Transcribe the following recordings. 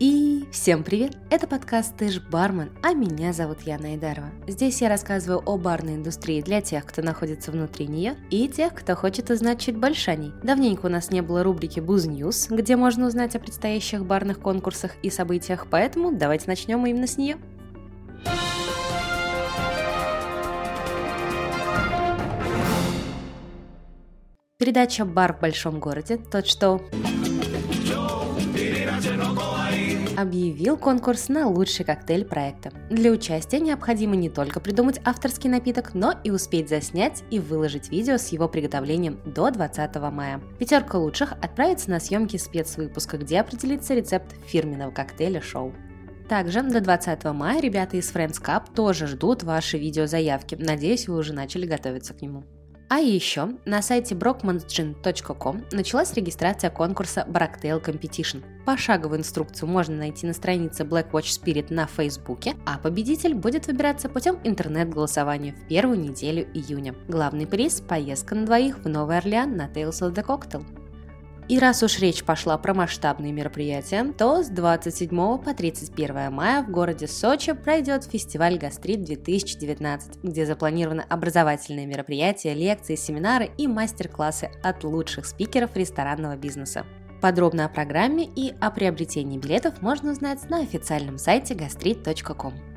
И всем привет! Это подкаст «Ты бармен», а меня зовут Яна Айдарова. Здесь я рассказываю о барной индустрии для тех, кто находится внутри нее, и тех, кто хочет узнать чуть больше о ней. Давненько у нас не было рубрики «Booze News», где можно узнать о предстоящих барных конкурсах и событиях, поэтому давайте начнем именно с нее. Передача «Бар в большом городе», тот что объявил конкурс на лучший коктейль проекта. Для участия необходимо не только придумать авторский напиток, но и успеть заснять и выложить видео с его приготовлением до 20 мая. Пятерка лучших отправится на съемки спецвыпуска, где определится рецепт фирменного коктейля шоу. Также до 20 мая ребята из Friends Cup тоже ждут ваши видеозаявки. Надеюсь, вы уже начали готовиться к нему. А еще на сайте brockmansgin.com началась регистрация конкурса Brocktail Competition. Пошаговую инструкцию можно найти на странице Black Watch Spirit на Фейсбуке, а победитель будет выбираться путем интернет-голосования в первую неделю июня. Главный приз – поездка на двоих в Новый Орлеан на Tales of the Cocktail. И раз уж речь пошла про масштабные мероприятия, то с 27 по 31 мая в городе Сочи пройдет фестиваль «Гастрит 2019», где запланированы образовательные мероприятия, лекции, семинары и мастер-классы от лучших спикеров ресторанного бизнеса. Подробно о программе и о приобретении билетов можно узнать на официальном сайте gastrit.com.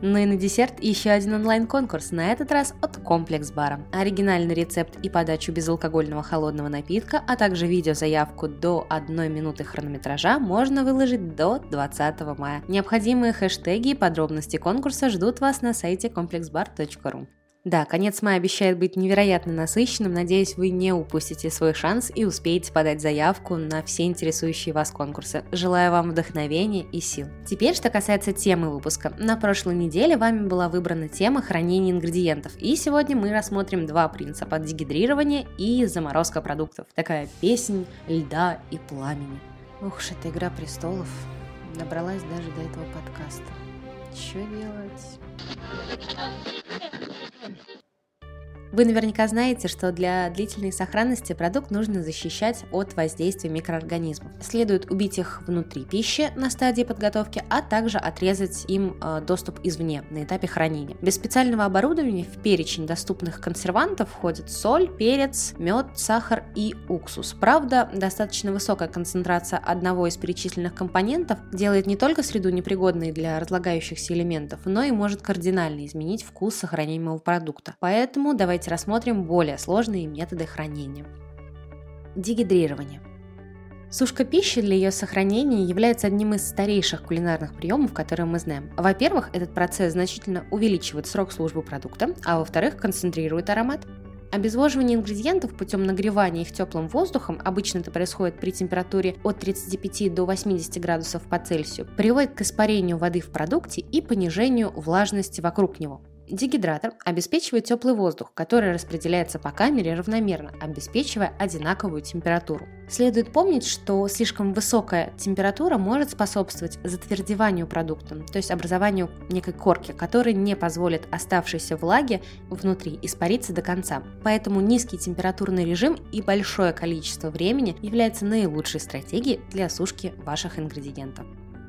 Ну и на десерт еще один онлайн-конкурс, на этот раз от Комплекс Бара. Оригинальный рецепт и подачу безалкогольного холодного напитка, а также видеозаявку до 1 минуты хронометража можно выложить до 20 мая. Необходимые хэштеги и подробности конкурса ждут вас на сайте complexbar.ru. Да, конец мая обещает быть невероятно насыщенным. Надеюсь, вы не упустите свой шанс и успеете подать заявку на все интересующие вас конкурсы. Желаю вам вдохновения и сил. Теперь, что касается темы выпуска. На прошлой неделе вами была выбрана тема хранения ингредиентов. И сегодня мы рассмотрим два принципа – дегидрирование и заморозка продуктов. Такая песнь льда и пламени. Ух уж эта игра престолов. Добралась даже до этого подкаста. Что делать? Вы наверняка знаете, что для длительной сохранности продукт нужно защищать от воздействия микроорганизмов. Следует убить их внутри пищи на стадии подготовки, а также отрезать им э, доступ извне на этапе хранения. Без специального оборудования в перечень доступных консервантов входят соль, перец, мед, сахар и уксус. Правда, достаточно высокая концентрация одного из перечисленных компонентов делает не только среду непригодной для разлагающихся элементов, но и может кардинально изменить вкус сохраняемого продукта. Поэтому давайте давайте рассмотрим более сложные методы хранения. Дегидрирование. Сушка пищи для ее сохранения является одним из старейших кулинарных приемов, которые мы знаем. Во-первых, этот процесс значительно увеличивает срок службы продукта, а во-вторых, концентрирует аромат. Обезвоживание ингредиентов путем нагревания их теплым воздухом, обычно это происходит при температуре от 35 до 80 градусов по Цельсию, приводит к испарению воды в продукте и понижению влажности вокруг него. Дегидратор обеспечивает теплый воздух, который распределяется по камере равномерно, обеспечивая одинаковую температуру. Следует помнить, что слишком высокая температура может способствовать затвердеванию продукта, то есть образованию некой корки, которая не позволит оставшейся влаге внутри испариться до конца. Поэтому низкий температурный режим и большое количество времени является наилучшей стратегией для сушки ваших ингредиентов.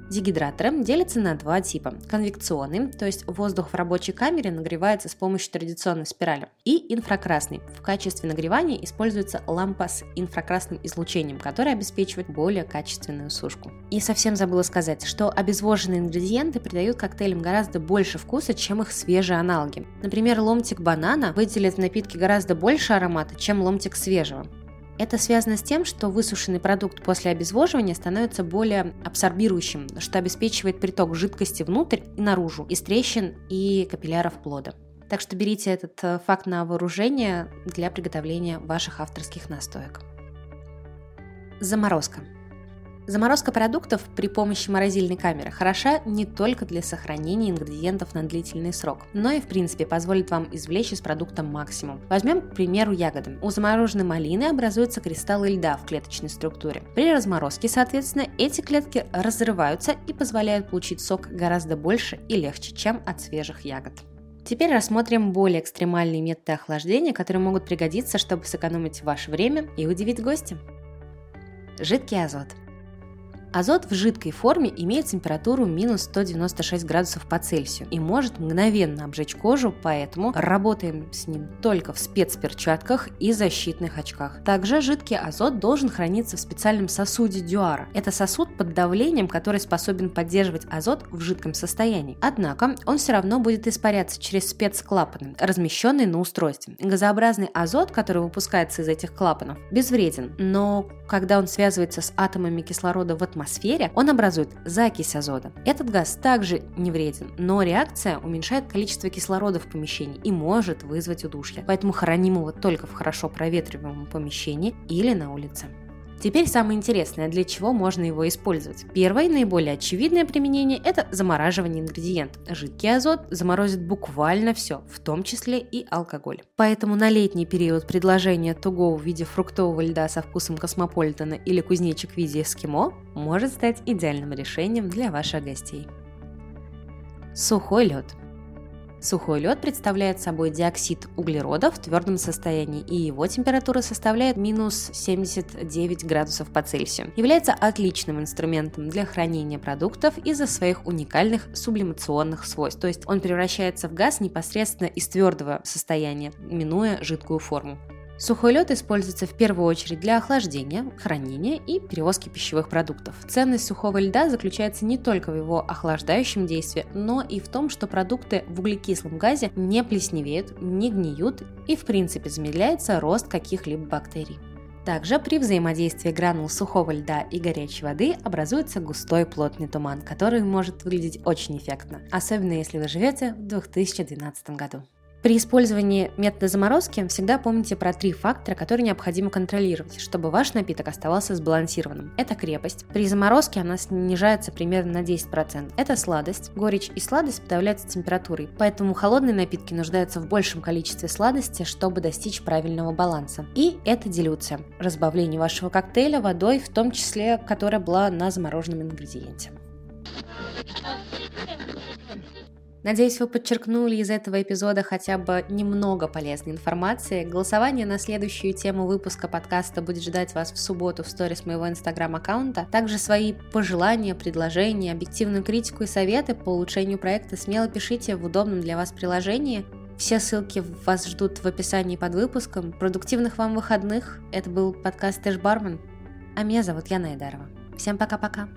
Дегидраторы делятся на два типа. Конвекционный, то есть воздух в рабочей камере нагревается с помощью традиционной спирали, и инфракрасный. В качестве нагревания используется лампа с инфракрасным излучением, которая обеспечивает более качественную сушку. И совсем забыла сказать, что обезвоженные ингредиенты придают коктейлям гораздо больше вкуса, чем их свежие аналоги. Например, ломтик банана выделит в напитке гораздо больше аромата, чем ломтик свежего. Это связано с тем, что высушенный продукт после обезвоживания становится более абсорбирующим, что обеспечивает приток жидкости внутрь и наружу, из трещин и капилляров плода. Так что берите этот э, факт на вооружение для приготовления ваших авторских настоек. Заморозка. Заморозка продуктов при помощи морозильной камеры хороша не только для сохранения ингредиентов на длительный срок, но и в принципе позволит вам извлечь из продукта максимум. Возьмем, к примеру, ягоды. У замороженной малины образуются кристаллы льда в клеточной структуре. При разморозке, соответственно, эти клетки разрываются и позволяют получить сок гораздо больше и легче, чем от свежих ягод. Теперь рассмотрим более экстремальные методы охлаждения, которые могут пригодиться, чтобы сэкономить ваше время и удивить гостя. Жидкий азот – Азот в жидкой форме имеет температуру минус 196 градусов по Цельсию и может мгновенно обжечь кожу, поэтому работаем с ним только в спецперчатках и защитных очках. Также жидкий азот должен храниться в специальном сосуде дюара. Это сосуд под давлением, который способен поддерживать азот в жидком состоянии. Однако он все равно будет испаряться через спецклапаны, размещенные на устройстве. Газообразный азот, который выпускается из этих клапанов, безвреден, но когда он связывается с атомами кислорода в атмосфере, он образует закись азота. Этот газ также не вреден, но реакция уменьшает количество кислорода в помещении и может вызвать удушье. Поэтому храним его только в хорошо проветриваемом помещении или на улице. Теперь самое интересное, для чего можно его использовать. Первое и наиболее очевидное применение – это замораживание ингредиентов. Жидкий азот заморозит буквально все, в том числе и алкоголь. Поэтому на летний период предложение туго в виде фруктового льда со вкусом космополитена или кузнечик в виде эскимо может стать идеальным решением для ваших гостей. Сухой лед – Сухой лед представляет собой диоксид углерода в твердом состоянии, и его температура составляет минус 79 градусов по Цельсию. Является отличным инструментом для хранения продуктов из-за своих уникальных сублимационных свойств, то есть он превращается в газ непосредственно из твердого состояния, минуя жидкую форму. Сухой лед используется в первую очередь для охлаждения, хранения и перевозки пищевых продуктов. Ценность сухого льда заключается не только в его охлаждающем действии, но и в том, что продукты в углекислом газе не плесневеют, не гниют и в принципе замедляется рост каких-либо бактерий. Также при взаимодействии гранул сухого льда и горячей воды образуется густой плотный туман, который может выглядеть очень эффектно, особенно если вы живете в 2012 году. При использовании метода заморозки всегда помните про три фактора, которые необходимо контролировать, чтобы ваш напиток оставался сбалансированным. Это крепость. При заморозке она снижается примерно на 10%. Это сладость. Горечь и сладость подавляются температурой, поэтому холодные напитки нуждаются в большем количестве сладости, чтобы достичь правильного баланса. И это дилюция. Разбавление вашего коктейля водой, в том числе, которая была на замороженном ингредиенте. Надеюсь, вы подчеркнули из этого эпизода хотя бы немного полезной информации. Голосование на следующую тему выпуска подкаста будет ждать вас в субботу в сторис моего инстаграм-аккаунта. Также свои пожелания, предложения, объективную критику и советы по улучшению проекта смело пишите в удобном для вас приложении. Все ссылки вас ждут в описании под выпуском. Продуктивных вам выходных. Это был подкаст Тэш Бармен. А меня зовут Яна Айдарова. Всем пока-пока.